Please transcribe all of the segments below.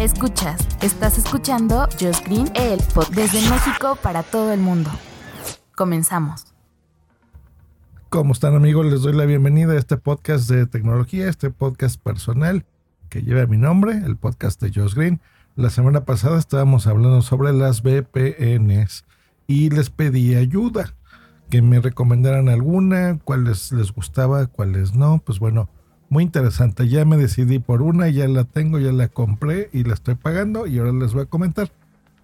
Escuchas, estás escuchando Just Green, el pod desde México para todo el mundo. Comenzamos. ¿Cómo están amigos? Les doy la bienvenida a este podcast de tecnología, este podcast personal que lleva mi nombre, el podcast de Josh Green. La semana pasada estábamos hablando sobre las VPNs y les pedí ayuda, que me recomendaran alguna, cuáles les gustaba, cuáles no. Pues bueno, muy interesante. Ya me decidí por una, ya la tengo, ya la compré y la estoy pagando y ahora les voy a comentar.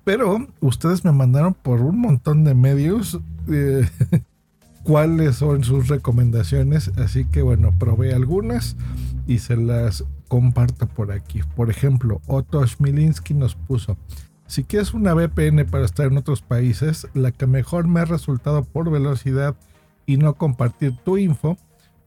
Pero ustedes me mandaron por un montón de medios eh, cuáles son sus recomendaciones. Así que bueno, probé algunas y se las comparto por aquí. Por ejemplo, Otto Schmilinski nos puso. Si quieres una VPN para estar en otros países, la que mejor me ha resultado por velocidad y no compartir tu info,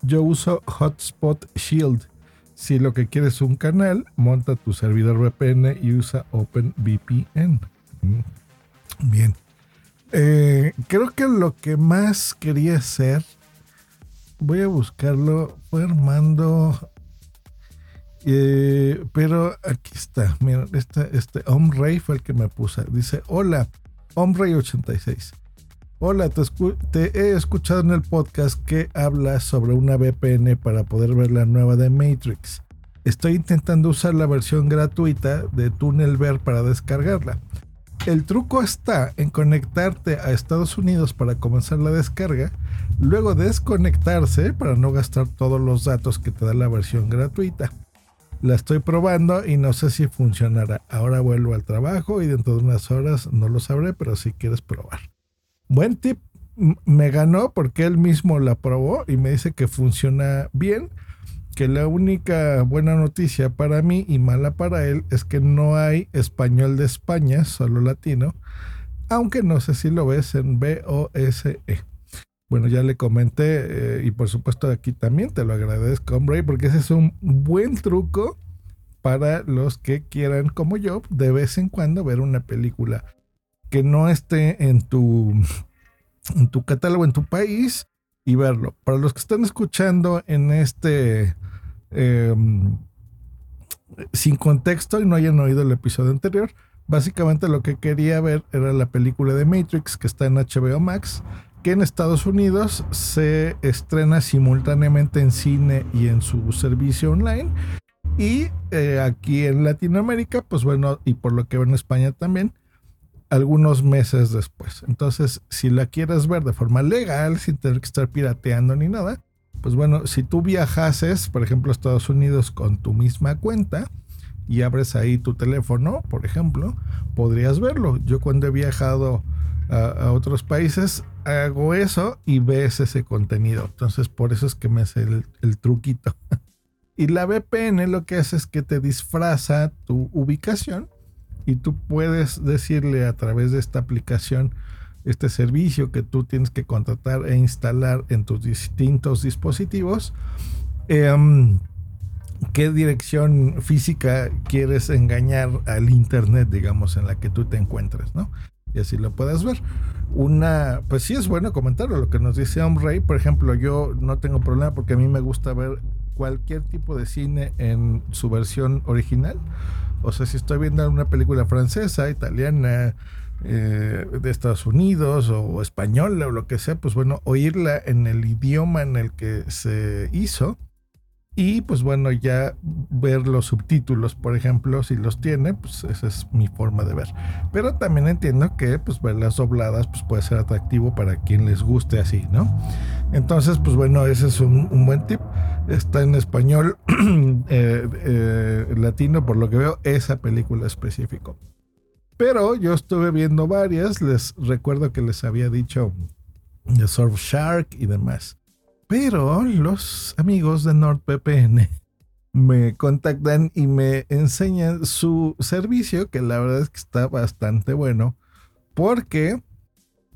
yo uso Hotspot Shield. Si lo que quieres es un canal, monta tu servidor VPN y usa OpenVPN. Mm. Bien. Eh, creo que lo que más quería hacer, voy a buscarlo, fue Armando. Eh, pero aquí está, mira, este, este Omrey fue el que me puso. Dice: Hola, Omrey86. Hola, te, he escuchado en el podcast que hablas sobre una VPN para poder ver la nueva de Matrix. Estoy intentando usar la versión gratuita de TunnelBear para descargarla. El truco está en conectarte a Estados Unidos para comenzar la descarga, luego desconectarse para no gastar todos los datos que te da la versión gratuita. La estoy probando y no sé si funcionará. Ahora vuelvo al trabajo y dentro de unas horas no lo sabré, pero si quieres probar. Buen tip. Me ganó porque él mismo la probó y me dice que funciona bien. Que la única buena noticia para mí y mala para él es que no hay español de España, solo latino. Aunque no sé si lo ves en BOSE. Bueno, ya le comenté eh, y por supuesto aquí también te lo agradezco, hombre, porque ese es un buen truco para los que quieran, como yo, de vez en cuando ver una película que no esté en tu, en tu catálogo, en tu país y verlo. Para los que están escuchando en este em, sin contexto y no hayan oído el episodio anterior, básicamente lo que quería ver era la película de Matrix que está en HBO Max, que en Estados Unidos se estrena simultáneamente en cine y en su servicio online. Y eh, aquí en Latinoamérica, pues bueno, y por lo que veo en España también, algunos meses después. Entonces, si la quieres ver de forma legal, sin tener que estar pirateando ni nada, pues bueno, si tú viajases, por ejemplo, a Estados Unidos con tu misma cuenta y abres ahí tu teléfono, por ejemplo, podrías verlo. Yo cuando he viajado a, otros países, hago eso y ves ese contenido. Entonces, por eso es que me hace el, el truquito. y la VPN lo que hace es que te disfraza tu ubicación y tú puedes decirle a través de esta aplicación, este servicio que tú tienes que contratar e instalar en tus distintos dispositivos, em, qué dirección física quieres engañar al internet, digamos, en la que tú te encuentres, ¿no? Y así lo puedas ver. Una, pues sí es bueno comentarlo, lo que nos dice Omrey, por ejemplo, yo no tengo problema porque a mí me gusta ver cualquier tipo de cine en su versión original o sea, si estoy viendo una película francesa, italiana, eh, de Estados Unidos o española o lo que sea, pues bueno, oírla en el idioma en el que se hizo. Y pues bueno, ya ver los subtítulos, por ejemplo, si los tiene, pues esa es mi forma de ver. Pero también entiendo que pues verlas dobladas pues puede ser atractivo para quien les guste así, ¿no? Entonces, pues bueno, ese es un, un buen tip está en español eh, eh, latino, por lo que veo, esa película específico. Pero yo estuve viendo varias, les recuerdo que les había dicho de Surfshark y demás. Pero los amigos de NordVPN me contactan y me enseñan su servicio, que la verdad es que está bastante bueno, porque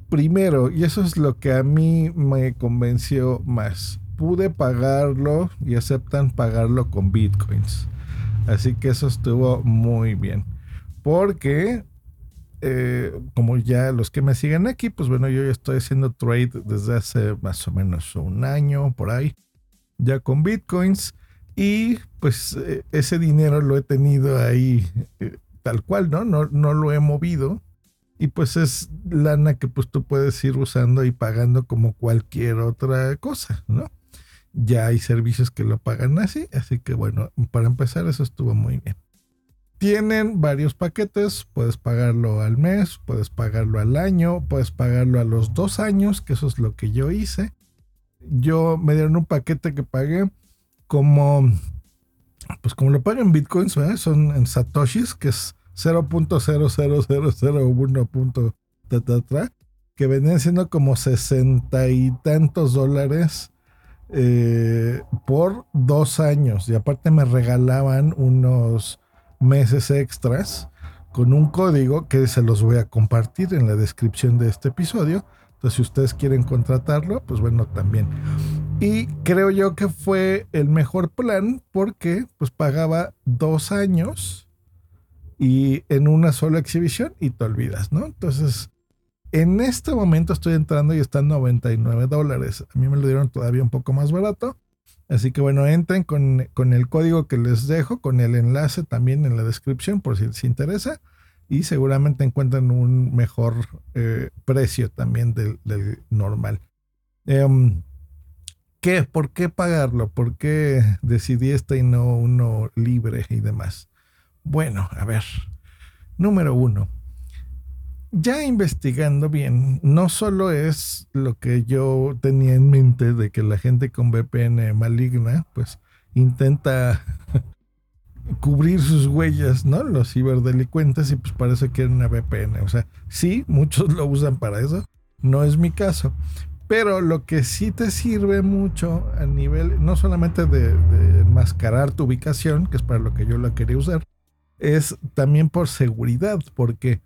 primero, y eso es lo que a mí me convenció más, pude pagarlo y aceptan pagarlo con bitcoins. Así que eso estuvo muy bien. Porque, eh, como ya los que me siguen aquí, pues bueno, yo ya estoy haciendo trade desde hace más o menos un año por ahí, ya con bitcoins. Y pues eh, ese dinero lo he tenido ahí eh, tal cual, ¿no? ¿no? No lo he movido. Y pues es lana que pues tú puedes ir usando y pagando como cualquier otra cosa, ¿no? Ya hay servicios que lo pagan así, así que bueno, para empezar eso estuvo muy bien. Tienen varios paquetes, puedes pagarlo al mes, puedes pagarlo al año, puedes pagarlo a los dos años, que eso es lo que yo hice. Yo me dieron un paquete que pagué como, pues como lo pagan bitcoins, son en satoshis, que es 0.00001. Que venían siendo como sesenta y tantos dólares eh, por dos años. Y aparte me regalaban unos meses extras con un código que se los voy a compartir en la descripción de este episodio. Entonces, si ustedes quieren contratarlo, pues bueno, también. Y creo yo que fue el mejor plan porque pues pagaba dos años y en una sola exhibición y te olvidas, ¿no? Entonces, en este momento estoy entrando y están 99 dólares. A mí me lo dieron todavía un poco más barato. Así que bueno, entren con, con, el código que les dejo, con el enlace también en la descripción por si les interesa. Y seguramente encuentran un mejor eh, precio también del, normal. ¿Qué? ¿Por qué pagarlo? ¿Por qué decidí este y no uno libre y demás? Bueno, a ver. Número uno. Ya investigando bien, no solo es lo que yo tenía en mente de que la gente con VPN maligna, pues intenta cubrir sus huellas, ¿no? Los ciberdelincuentes y pues parece que quieren una VPN. O sea, sí, muchos lo usan para eso. No es mi caso. Pero lo que sí te sirve mucho a nivel, no solamente de, enmascarar tu ubicación, que es para lo que yo la quería usar, es también por seguridad, porque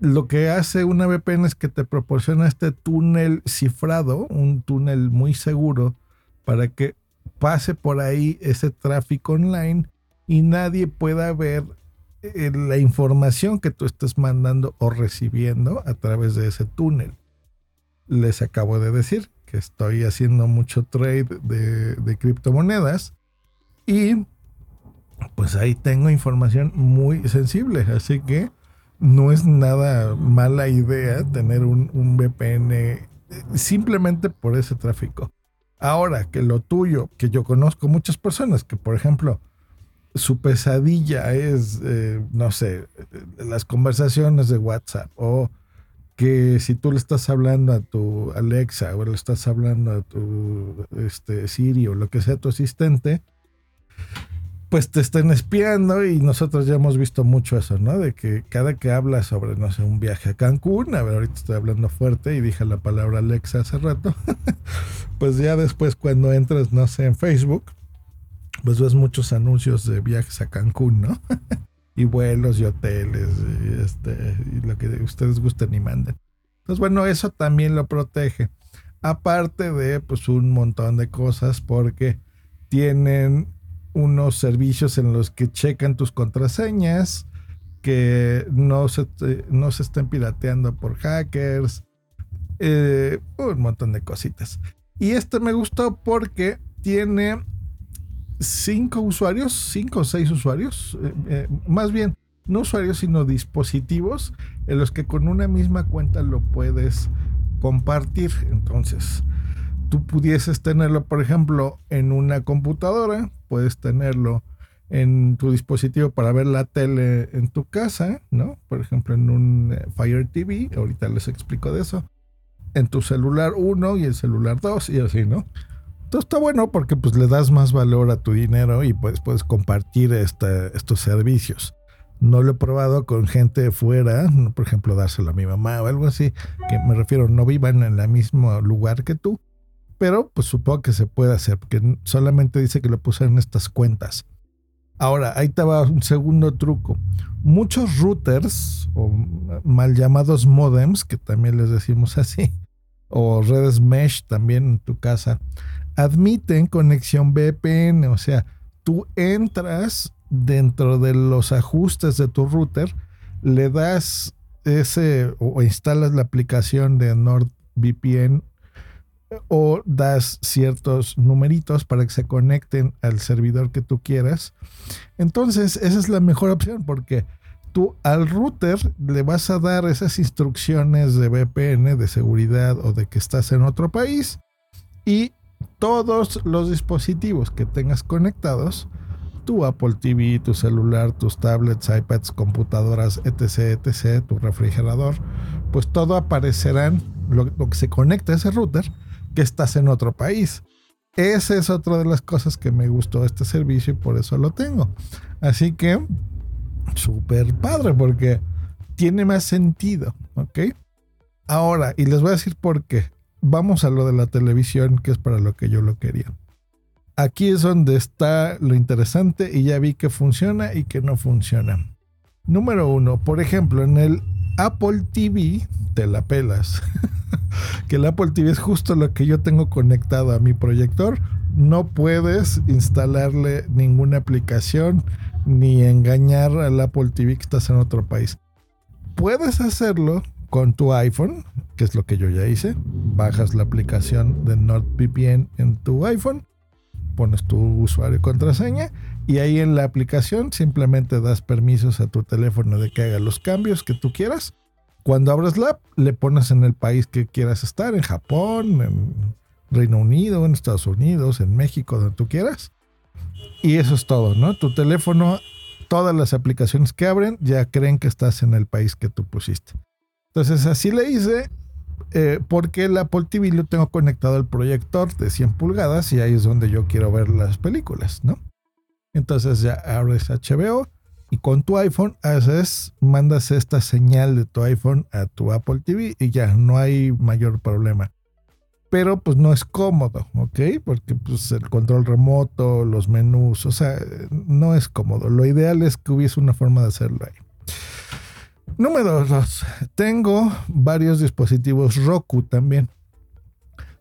lo que hace una VPN es que te proporciona este túnel cifrado, un túnel muy seguro, para que pase por ahí ese tráfico online y nadie pueda ver eh, la información que tú estés mandando o recibiendo a través de ese túnel. Les acabo de decir que estoy haciendo mucho trade de, criptomonedas y pues ahí tengo información muy sensible, así que no es nada mala idea tener un, un, VPN eh, simplemente por ese tráfico. Ahora que lo tuyo, que yo conozco muchas personas que, por ejemplo, su pesadilla es, eh, no sé, las conversaciones de WhatsApp o que si tú le estás hablando a tu Alexa o le estás hablando a tu este, Siri o lo que sea tu asistente, pues te estén espiando y nosotros ya hemos visto mucho eso, ¿no? De que cada que hablas sobre, no sé, un viaje a Cancún, a ver, ahorita estoy hablando fuerte y dije la palabra Alexa hace rato, pues ya después cuando entras, no sé, en Facebook, pues ves muchos anuncios de viajes a Cancún, ¿no? y vuelos y hoteles y, este, y lo que ustedes gusten y manden. Entonces, bueno, eso también lo protege. Aparte de pues un montón de cosas porque tienen unos servicios en los que checan tus contraseñas, que no se, no se estén pirateando por hackers, eh, un montón de cositas. Y este me gustó porque tiene cinco usuarios, cinco o seis usuarios, eh, eh, más bien, no usuarios, sino dispositivos en los que con una misma cuenta lo puedes compartir. Entonces, tú pudieses tenerlo, por ejemplo, en una computadora, puedes tenerlo en tu dispositivo para ver la tele en tu casa, ¿no? Por ejemplo, en un eh, Fire TV, ahorita les explico de eso. En tu celular 1 y el celular 2 y así, ¿no? Entonces está bueno porque pues le das más valor a tu dinero y pues puedes compartir estos servicios. No lo he probado con gente fuera, por ejemplo, dárselo a mi mamá o algo así, que me refiero, no vivan en el mismo lugar que tú, pero pues supongo que se puede hacer, porque solamente dice que lo puse en estas cuentas. Ahora, ahí va un segundo truco. Muchos routers, o mal llamados modems, que también les decimos así, o redes mesh también en tu casa, admiten conexión VPN, o sea, tú entras dentro de los ajustes de tu router, le das ese o instalas la aplicación de NordVPN o das ciertos numeritos para que se conecten al servidor que tú quieras. Entonces, esa es la mejor opción porque tú al router le vas a dar esas instrucciones de VPN, de seguridad o de que estás en otro país y todos los dispositivos que tengas conectados, tu Apple TV, tu celular, tus tablets, iPads, computadoras, etc., etc., tu refrigerador, pues todo aparecerán, lo, lo que se conecta a ese router, que estás en otro país. Esa es otra de las cosas que me gustó este servicio y por eso lo tengo. Así que, súper padre, porque tiene más sentido, ¿ok? Ahora, y les voy a decir por qué. Vamos a lo de la televisión, que es para lo que yo lo quería. Aquí es donde está lo interesante y ya vi que funciona y que no funciona. Número uno, por ejemplo, en el Apple TV te la pelas. que el Apple TV es justo lo que yo tengo conectado a mi proyector. No puedes instalarle ninguna aplicación ni engañar al Apple TV que estás en otro país. Puedes hacerlo con tu iPhone, que es lo que yo ya hice. Bajas la aplicación de NordVPN en tu iPhone, pones tu usuario y contraseña y ahí en la aplicación simplemente das permisos a tu teléfono de que haga los cambios que tú quieras cuando abres la app, le pones en el país que quieras estar, en Japón, en Reino Unido, en Estados Unidos, en México, donde tú quieras. Y eso es todo, ¿no? Tu teléfono, todas las aplicaciones que abren ya creen que estás en el país que tú pusiste. Entonces así le hice eh, porque el Apple TV lo tengo conectado al proyector de 100 pulgadas y ahí es donde yo quiero ver las películas, ¿no? Entonces ya abres HBO y con tu iPhone haces, mandas esta señal de tu iPhone a tu Apple TV y ya no hay mayor problema. Pero pues no es cómodo, ¿ok? Porque pues el control remoto, los menús, o sea, no es cómodo. Lo ideal es que hubiese una forma de hacerlo ahí. Número dos, tengo varios dispositivos Roku también.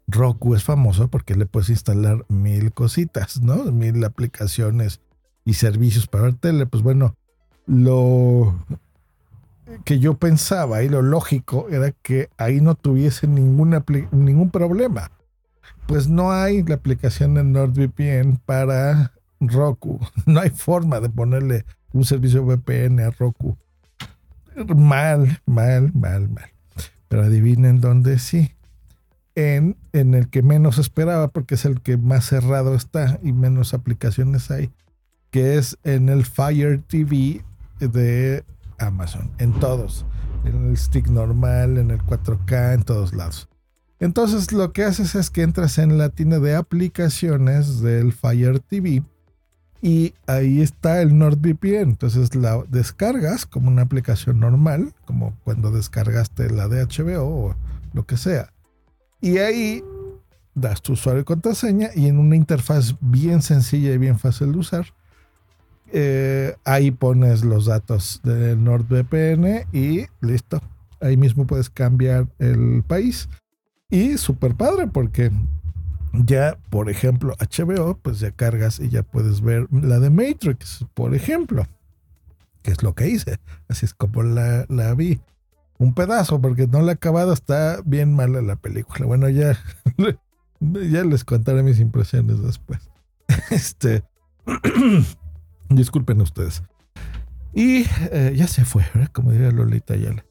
Roku es famoso porque le puedes instalar mil cositas, ¿no? Mil aplicaciones y servicios para ver tele, pues bueno, lo que yo pensaba y lo lógico era que ahí no tuviese ninguna, ningún problema. Pues no hay la aplicación de NordVPN para Roku. No hay forma de ponerle un servicio VPN a Roku. Mal, mal, mal, mal. Pero adivinen dónde sí. En, en el que menos esperaba, porque es el que más cerrado está y menos aplicaciones hay que es en el Fire TV de Amazon, en todos, en el stick normal, en el 4K, en todos lados. Entonces lo que haces es que entras en la tienda de aplicaciones del Fire TV y ahí está el NordVPN. Entonces la descargas como una aplicación normal, como cuando descargaste la de HBO o lo que sea. Y ahí das tu usuario y contraseña y en una interfaz bien sencilla y bien fácil de usar, eh, ahí pones los datos de NordVPN y listo. Ahí mismo puedes cambiar el país. Y súper padre porque ya, por ejemplo, HBO, pues ya cargas y ya puedes ver la de Matrix, por ejemplo. Que es lo que hice. Así es como la, la vi. Un pedazo, porque no la he acabado, está bien mala la película. Bueno, ya, ya les contaré mis impresiones después. Este. Disculpen ustedes. Y eh, ya se fue, ¿verdad? Como diría Lolita Ayala.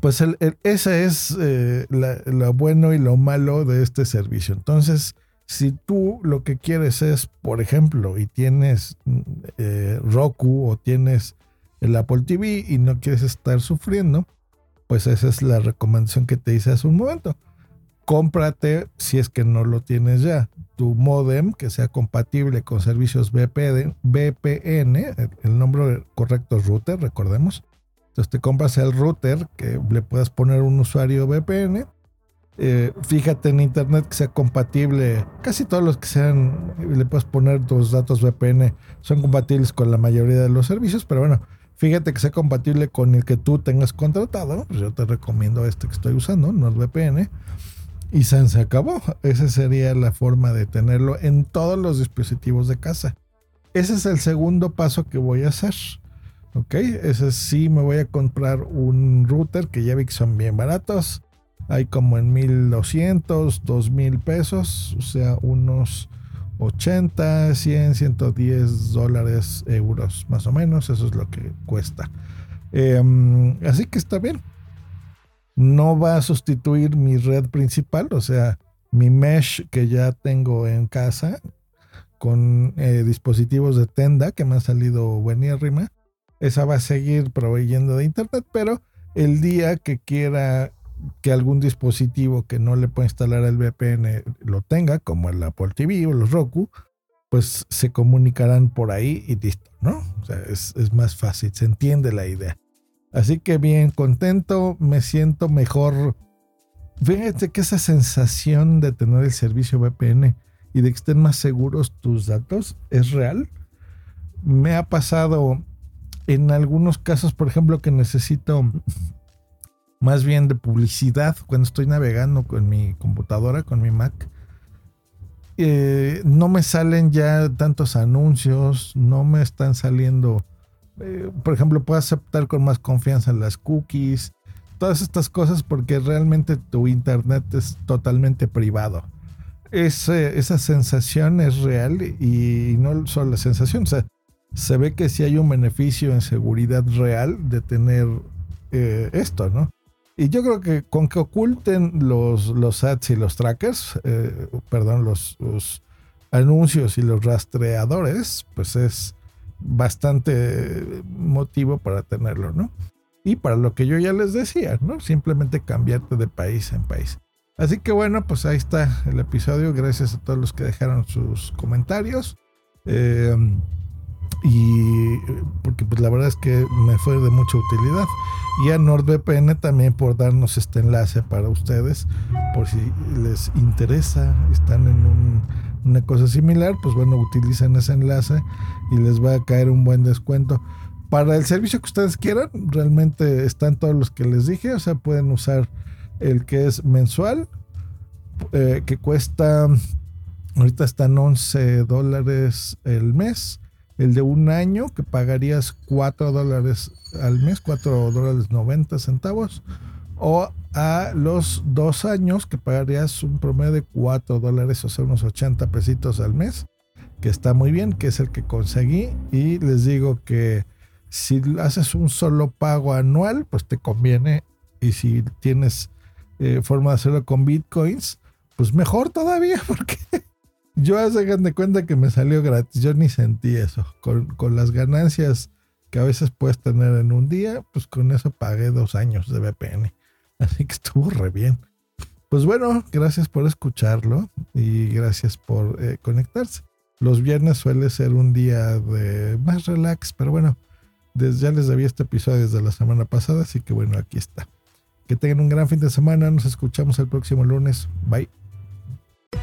Pues el, ese es eh, lo bueno y lo malo de este servicio. Entonces, si tú lo que quieres es, por ejemplo, y tienes eh, Roku o tienes el Apple TV y no quieres estar sufriendo, pues esa es la recomendación que te hice hace un momento cómprate, si es que no lo tienes ya, tu modem que sea compatible con servicios VPN, el nombre correcto es router, recordemos. Entonces te compras el router que le puedas poner un usuario VPN eh, fíjate en internet que sea compatible. Casi todos los que sean, le puedes poner tus datos VPN, son compatibles con la mayoría de los servicios, pero bueno, fíjate que sea compatible con el que tú tengas contratado. Yo te recomiendo este que estoy usando, NordVPN. Y se, se acabó. Esa sería la forma de tenerlo en todos los dispositivos de casa. Ese es el segundo paso que voy a hacer. Ok, ese sí me voy a comprar un router que ya vi que son bien baratos hay como en 1200, 2000 pesos, o sea, unos 80, 100, 110 dólares, euros, más o menos, eso es lo que cuesta. Em, así que está bien. No va a sustituir mi red principal, o sea, mi mesh que ya tengo en casa con eh, dispositivos de tenda que me han salido buenísima. Esa va a seguir proveyendo de internet, pero el día que quiera que algún dispositivo que no le puede instalar el VPN lo tenga, como el Apple TV o los Roku, pues se comunicarán por ahí y listo, ¿no? O sea, es, es más fácil, se entiende la idea. Así que bien, contento, me siento mejor. Fíjate que esa sensación de tener el servicio VPN y de que estén más seguros tus datos es real. Me ha pasado en algunos casos, por ejemplo, que necesito más bien de publicidad cuando estoy navegando con mi computadora, con mi Mac. Eh, no me salen ya tantos anuncios, no me están saliendo, eh, por ejemplo, puedo aceptar con más confianza las cookies, todas estas cosas porque realmente tu internet es totalmente privado. esa sensación es real y no solo la sensación, o sea, se ve que sí hay un beneficio en seguridad real de tener eh, esto, ¿no? Y yo creo que con que oculten los, los ads y los trackers, eh, perdón, los, anuncios y los rastreadores, pues es bastante motivo para tenerlo, ¿no? Y para lo que yo ya les decía, ¿no? Simplemente cambiarte de país en país. Así que bueno, pues ahí está el episodio. Gracias a todos los que dejaron sus comentarios. Eh, y porque pues la verdad es que me fue de mucha utilidad. Y a NordVPN también por darnos este enlace para ustedes por si les interesa están en una cosa similar pues bueno utilicen ese enlace y les va a caer un buen descuento. Para el servicio que ustedes quieran realmente están todos los que les dije o sea pueden usar el que es mensual eh, que cuesta ahorita están 11 dólares el mes el de un año que pagarías 4 dólares al mes, 4 dólares 90 centavos, o a los dos años que pagarías un promedio de 4 dólares, o sea, unos 80 pesitos al mes, que está muy bien, que es el que conseguí. Y les digo que si haces un solo pago anual, pues te conviene. Y si tienes eh, forma de hacerlo con bitcoins, pues mejor todavía, porque yo hagan de cuenta que me salió gratis. Yo ni sentí eso. Con, con, las ganancias que a veces puedes tener en un día, pues con eso pagué dos años de VPN. Así que estuvo re bien. Pues bueno, gracias por escucharlo y gracias por eh, conectarse. Los viernes suele ser un día de más relax, pero bueno, desde, ya les debía este episodio desde la semana pasada, así que bueno, aquí está. Que tengan un gran fin de semana. Nos escuchamos el próximo lunes. Bye.